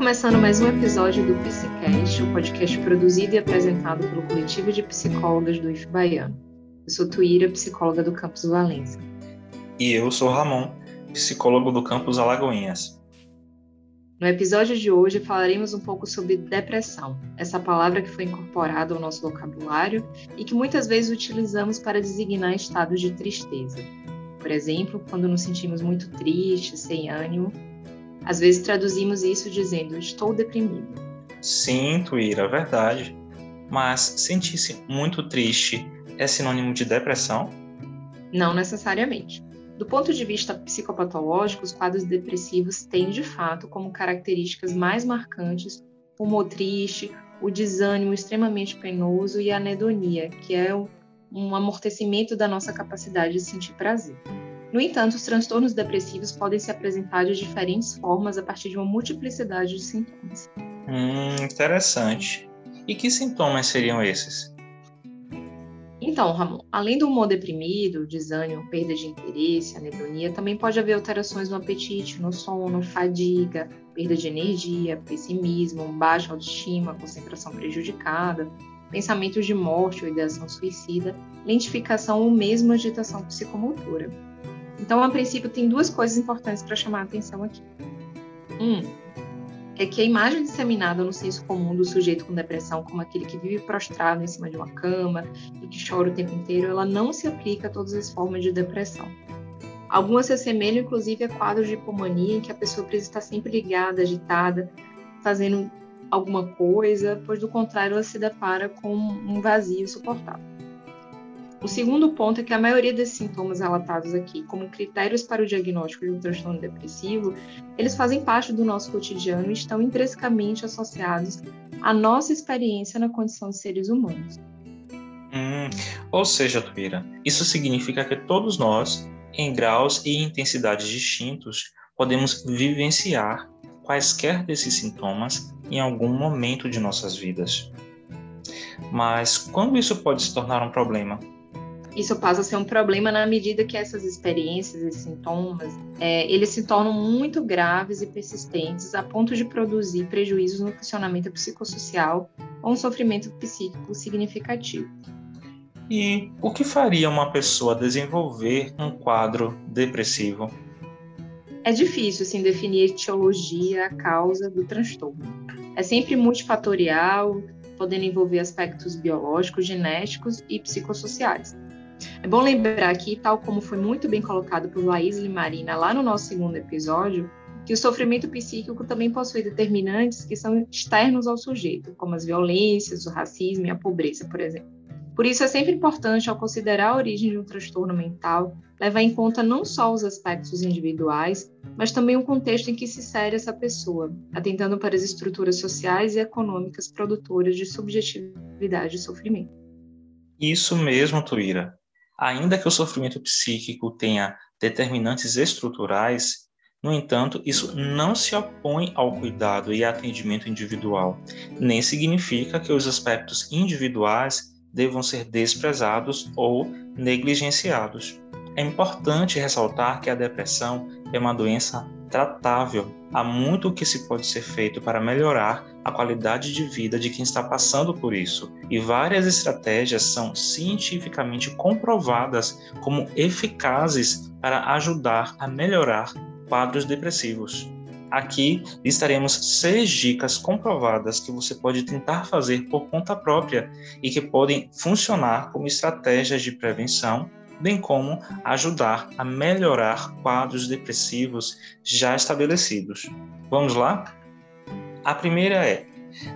começando mais um episódio do Psicast, o um podcast produzido e apresentado pelo coletivo de psicólogas do IF Baiano. Eu sou Tuíra, psicóloga do Campus Valência. E eu sou Ramon, psicólogo do Campus Alagoinhas. No episódio de hoje falaremos um pouco sobre depressão, essa palavra que foi incorporada ao nosso vocabulário e que muitas vezes utilizamos para designar estados de tristeza. Por exemplo, quando nos sentimos muito tristes, sem ânimo, às vezes traduzimos isso dizendo estou deprimido. Sim, Tuíra, verdade. Mas sentir-se muito triste é sinônimo de depressão? Não necessariamente. Do ponto de vista psicopatológico, os quadros depressivos têm, de fato, como características mais marcantes o humor triste, o desânimo extremamente penoso e a anedonia, que é um amortecimento da nossa capacidade de sentir prazer. No entanto, os transtornos depressivos podem se apresentar de diferentes formas a partir de uma multiplicidade de sintomas. Hum, interessante. E que sintomas seriam esses? Então, Ramon, além do humor deprimido, desânimo, perda de interesse, anedonia, também pode haver alterações no apetite, no sono, fadiga, perda de energia, pessimismo, baixa autoestima, concentração prejudicada, pensamentos de morte ou ideação suicida, lentificação ou mesmo agitação psicomotora. Então, a princípio, tem duas coisas importantes para chamar a atenção aqui. Um, é que a imagem disseminada no senso comum do sujeito com depressão como aquele que vive prostrado em cima de uma cama e que chora o tempo inteiro, ela não se aplica a todas as formas de depressão. Algumas se assemelham, inclusive, a quadros de hipomania em que a pessoa precisa estar sempre ligada, agitada, fazendo alguma coisa, pois do contrário ela se depara com um vazio insuportável. O segundo ponto é que a maioria desses sintomas relatados aqui, como critérios para o diagnóstico de um transtorno depressivo, eles fazem parte do nosso cotidiano e estão intrinsecamente associados à nossa experiência na condição de seres humanos. Hum, ou seja, Tuíra, isso significa que todos nós, em graus e intensidades distintos, podemos vivenciar quaisquer desses sintomas em algum momento de nossas vidas. Mas quando isso pode se tornar um problema? Isso passa a ser um problema na medida que essas experiências e sintomas é, eles se tornam muito graves e persistentes a ponto de produzir prejuízos no funcionamento psicossocial ou um sofrimento psíquico significativo. E o que faria uma pessoa desenvolver um quadro depressivo? É difícil assim, definir a etiologia, a causa do transtorno. É sempre multifatorial, podendo envolver aspectos biológicos, genéticos e psicossociais. É bom lembrar aqui, tal como foi muito bem colocado por Laís Limarina lá no nosso segundo episódio, que o sofrimento psíquico também possui determinantes que são externos ao sujeito, como as violências, o racismo e a pobreza, por exemplo. Por isso, é sempre importante, ao considerar a origem de um transtorno mental, levar em conta não só os aspectos individuais, mas também o contexto em que se insere essa pessoa, atentando para as estruturas sociais e econômicas produtoras de subjetividade e sofrimento. Isso mesmo, Tuíra. Ainda que o sofrimento psíquico tenha determinantes estruturais, no entanto, isso não se opõe ao cuidado e atendimento individual, nem significa que os aspectos individuais devam ser desprezados ou negligenciados. É importante ressaltar que a depressão é uma doença tratável. Há muito que se pode ser feito para melhorar a qualidade de vida de quem está passando por isso, e várias estratégias são cientificamente comprovadas como eficazes para ajudar a melhorar quadros depressivos. Aqui listaremos seis dicas comprovadas que você pode tentar fazer por conta própria e que podem funcionar como estratégias de prevenção bem como ajudar a melhorar quadros depressivos já estabelecidos. Vamos lá? A primeira é: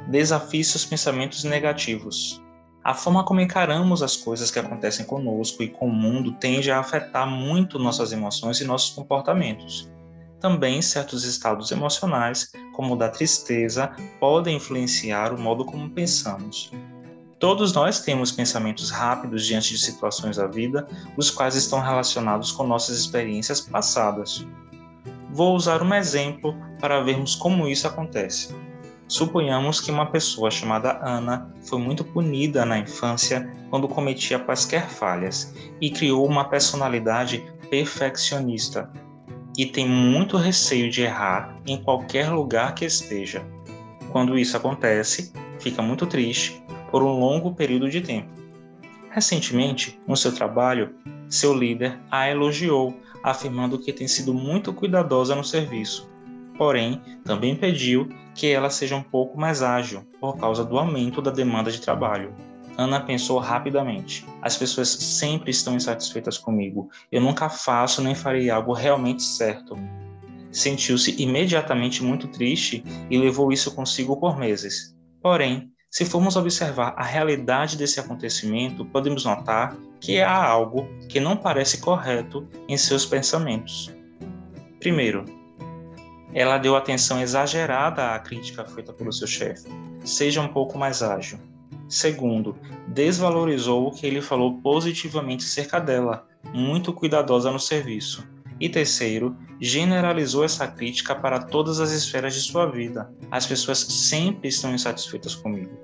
desafie seus pensamentos negativos. A forma como encaramos as coisas que acontecem conosco e com o mundo tende a afetar muito nossas emoções e nossos comportamentos. Também certos estados emocionais, como o da tristeza, podem influenciar o modo como pensamos. Todos nós temos pensamentos rápidos diante de situações da vida, os quais estão relacionados com nossas experiências passadas. Vou usar um exemplo para vermos como isso acontece. Suponhamos que uma pessoa chamada Ana foi muito punida na infância quando cometia quaisquer falhas e criou uma personalidade perfeccionista e tem muito receio de errar em qualquer lugar que esteja. Quando isso acontece, fica muito triste por um longo período de tempo. Recentemente, no seu trabalho, seu líder a elogiou, afirmando que tem sido muito cuidadosa no serviço. Porém, também pediu que ela seja um pouco mais ágil por causa do aumento da demanda de trabalho. Ana pensou rapidamente. As pessoas sempre estão insatisfeitas comigo. Eu nunca faço nem farei algo realmente certo. Sentiu-se imediatamente muito triste e levou isso consigo por meses. Porém, se formos observar a realidade desse acontecimento, podemos notar que há algo que não parece correto em seus pensamentos. Primeiro, ela deu atenção exagerada à crítica feita pelo seu chefe. Seja um pouco mais ágil. Segundo, desvalorizou o que ele falou positivamente acerca dela, muito cuidadosa no serviço. E terceiro, generalizou essa crítica para todas as esferas de sua vida. As pessoas sempre estão insatisfeitas comigo.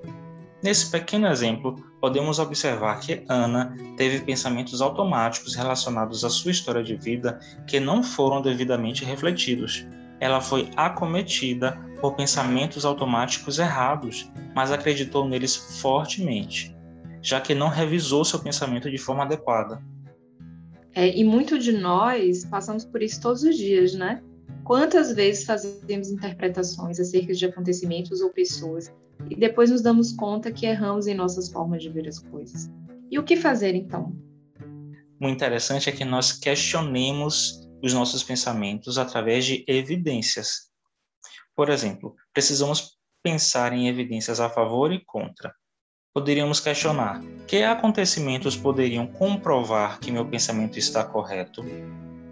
Nesse pequeno exemplo, podemos observar que Ana teve pensamentos automáticos relacionados à sua história de vida que não foram devidamente refletidos. Ela foi acometida por pensamentos automáticos errados, mas acreditou neles fortemente, já que não revisou seu pensamento de forma adequada. É, e muito de nós passamos por isso todos os dias, né? Quantas vezes fazemos interpretações acerca de acontecimentos ou pessoas e depois nos damos conta que erramos em nossas formas de ver as coisas? E o que fazer então? O interessante é que nós questionemos os nossos pensamentos através de evidências. Por exemplo, precisamos pensar em evidências a favor e contra poderíamos questionar: que acontecimentos poderiam comprovar que meu pensamento está correto?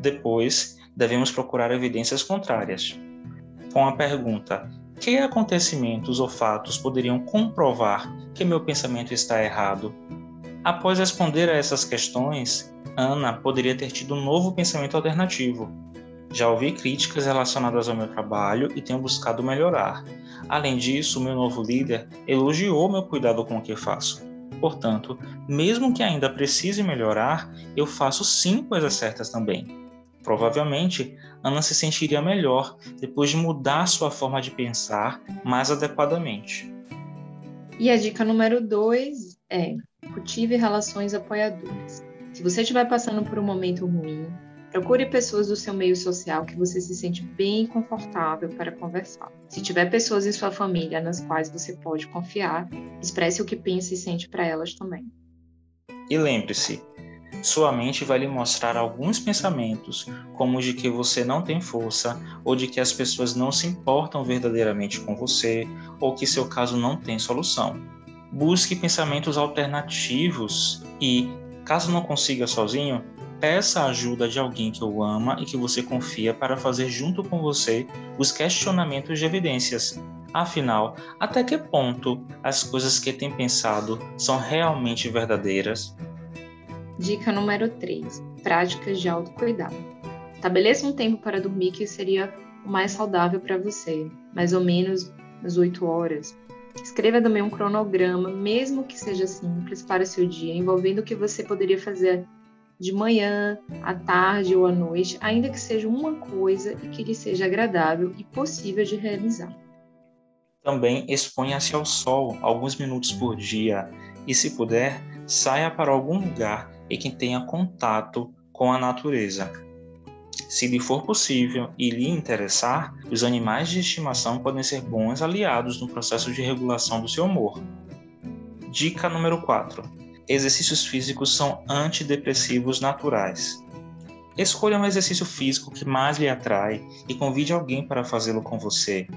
Depois, devemos procurar evidências contrárias. Com a pergunta: que acontecimentos ou fatos poderiam comprovar que meu pensamento está errado? Após responder a essas questões, Ana poderia ter tido um novo pensamento alternativo. Já ouvi críticas relacionadas ao meu trabalho e tenho buscado melhorar. Além disso, meu novo líder elogiou meu cuidado com o que faço. Portanto, mesmo que ainda precise melhorar, eu faço sim coisas certas também. Provavelmente, Ana se sentiria melhor depois de mudar sua forma de pensar mais adequadamente. E a dica número dois é: cultive relações apoiadoras. Se você estiver passando por um momento ruim, Procure pessoas do seu meio social que você se sente bem confortável para conversar. Se tiver pessoas em sua família nas quais você pode confiar, expresse o que pensa e sente para elas também. E lembre-se, sua mente vai lhe mostrar alguns pensamentos, como de que você não tem força, ou de que as pessoas não se importam verdadeiramente com você, ou que seu caso não tem solução. Busque pensamentos alternativos e, caso não consiga sozinho, Peça a ajuda de alguém que o ama e que você confia para fazer junto com você os questionamentos de evidências. Afinal, até que ponto as coisas que tem pensado são realmente verdadeiras? Dica número 3: Práticas de autocuidado. Estabeleça um tempo para dormir que seria o mais saudável para você, mais ou menos às 8 horas. Escreva também um cronograma, mesmo que seja simples, para seu dia, envolvendo o que você poderia fazer de manhã, à tarde ou à noite, ainda que seja uma coisa e que lhe seja agradável e possível de realizar. Também exponha-se ao sol alguns minutos por dia e, se puder, saia para algum lugar em que tenha contato com a natureza. Se lhe for possível e lhe interessar, os animais de estimação podem ser bons aliados no processo de regulação do seu humor. Dica número 4 exercícios físicos são antidepressivos naturais. Escolha um exercício físico que mais lhe atrai e convide alguém para fazê-lo com você.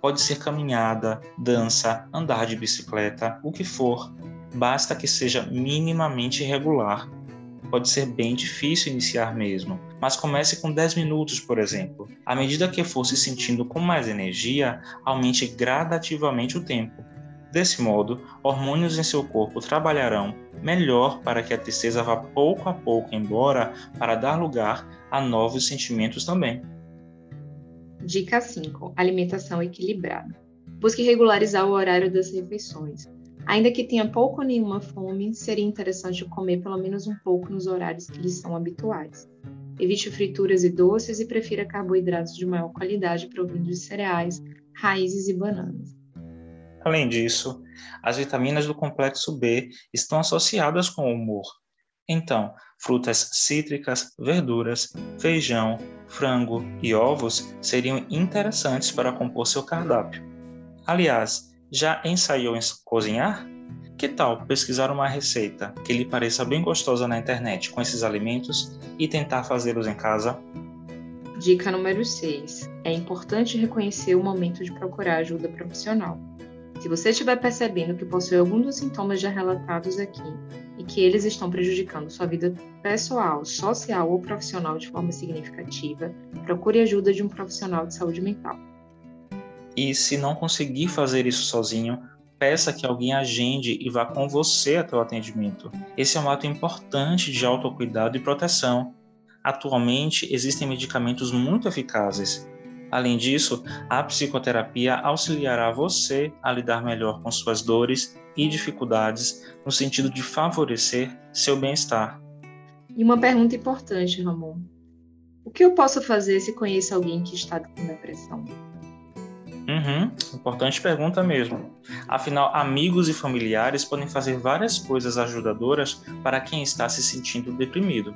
Pode ser caminhada, dança, andar de bicicleta, o que for, basta que seja minimamente regular. Pode ser bem difícil iniciar mesmo, mas comece com 10 minutos, por exemplo. À medida que for se sentindo com mais energia, aumente gradativamente o tempo. Desse modo, hormônios em seu corpo trabalharão melhor para que a tristeza vá pouco a pouco embora, para dar lugar a novos sentimentos também. Dica 5: Alimentação equilibrada. Busque regularizar o horário das refeições. Ainda que tenha pouco ou nenhuma fome, seria interessante comer pelo menos um pouco nos horários que lhe são habituais. Evite frituras e doces e prefira carboidratos de maior qualidade provindos de cereais, raízes e bananas. Além disso, as vitaminas do complexo B estão associadas com o humor. Então, frutas cítricas, verduras, feijão, frango e ovos seriam interessantes para compor seu cardápio. Aliás, já ensaiou em cozinhar? Que tal pesquisar uma receita que lhe pareça bem gostosa na internet com esses alimentos e tentar fazê-los em casa? Dica número 6. É importante reconhecer o momento de procurar ajuda profissional. Se você estiver percebendo que possui algum dos sintomas já relatados aqui e que eles estão prejudicando sua vida pessoal, social ou profissional de forma significativa, procure ajuda de um profissional de saúde mental. E se não conseguir fazer isso sozinho, peça que alguém agende e vá com você até o atendimento. Esse é um ato importante de autocuidado e proteção. Atualmente, existem medicamentos muito eficazes Além disso, a psicoterapia auxiliará você a lidar melhor com suas dores e dificuldades no sentido de favorecer seu bem-estar. E uma pergunta importante, Ramon. O que eu posso fazer se conheço alguém que está com depressão? Uhum, importante pergunta mesmo. Afinal, amigos e familiares podem fazer várias coisas ajudadoras para quem está se sentindo deprimido.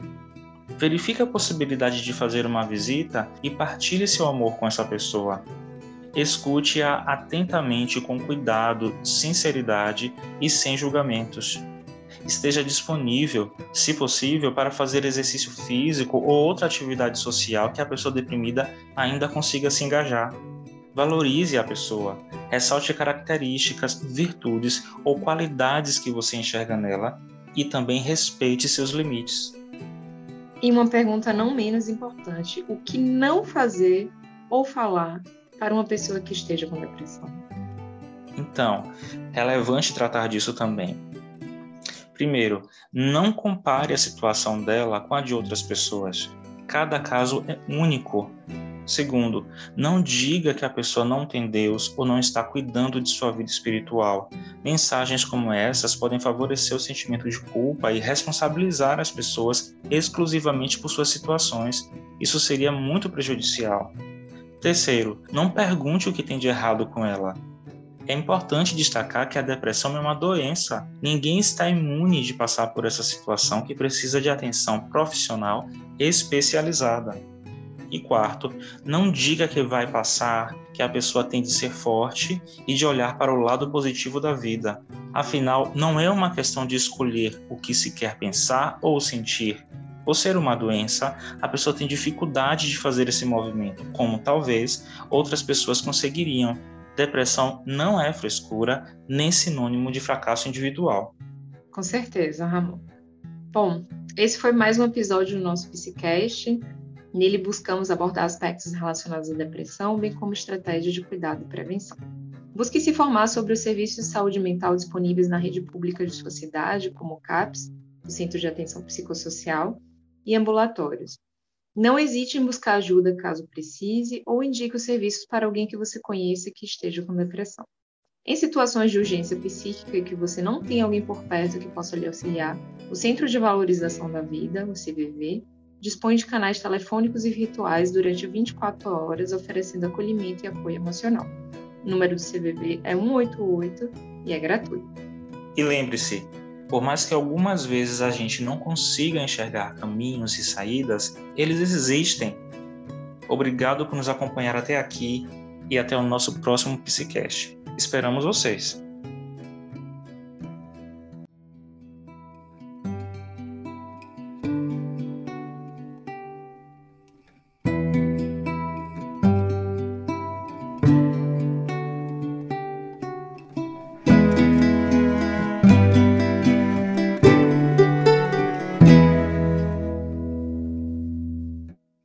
Verifique a possibilidade de fazer uma visita e partilhe seu amor com essa pessoa. Escute-a atentamente, com cuidado, sinceridade e sem julgamentos. Esteja disponível, se possível, para fazer exercício físico ou outra atividade social que a pessoa deprimida ainda consiga se engajar. Valorize a pessoa, ressalte características, virtudes ou qualidades que você enxerga nela e também respeite seus limites. E uma pergunta não menos importante: o que não fazer ou falar para uma pessoa que esteja com depressão? Então, relevante tratar disso também. Primeiro, não compare a situação dela com a de outras pessoas. Cada caso é único Segundo, não diga que a pessoa não tem Deus ou não está cuidando de sua vida espiritual. Mensagens como essas podem favorecer o sentimento de culpa e responsabilizar as pessoas exclusivamente por suas situações. Isso seria muito prejudicial. Terceiro, não pergunte o que tem de errado com ela. É importante destacar que a depressão é uma doença. Ninguém está imune de passar por essa situação que precisa de atenção profissional especializada. E quarto, não diga que vai passar, que a pessoa tem de ser forte e de olhar para o lado positivo da vida. Afinal, não é uma questão de escolher o que se quer pensar ou sentir. Por ser uma doença, a pessoa tem dificuldade de fazer esse movimento, como talvez outras pessoas conseguiriam. Depressão não é frescura nem sinônimo de fracasso individual. Com certeza, Ramon. Bom, esse foi mais um episódio do nosso Psicast. Nele buscamos abordar aspectos relacionados à depressão, bem como estratégias de cuidado e prevenção. Busque se informar sobre os serviços de saúde mental disponíveis na rede pública de sua cidade, como o CAPS, o Centro de Atenção Psicossocial, e ambulatórios. Não hesite em buscar ajuda caso precise ou indique os serviços para alguém que você conheça que esteja com depressão. Em situações de urgência psíquica e que você não tem alguém por perto que possa lhe auxiliar, o Centro de Valorização da Vida, o CVV, dispõe de canais telefônicos e virtuais durante 24 horas, oferecendo acolhimento e apoio emocional. O número do CVV é 188 e é gratuito. E lembre-se, por mais que algumas vezes a gente não consiga enxergar caminhos e saídas, eles existem. Obrigado por nos acompanhar até aqui e até o nosso próximo Psicast. Esperamos vocês!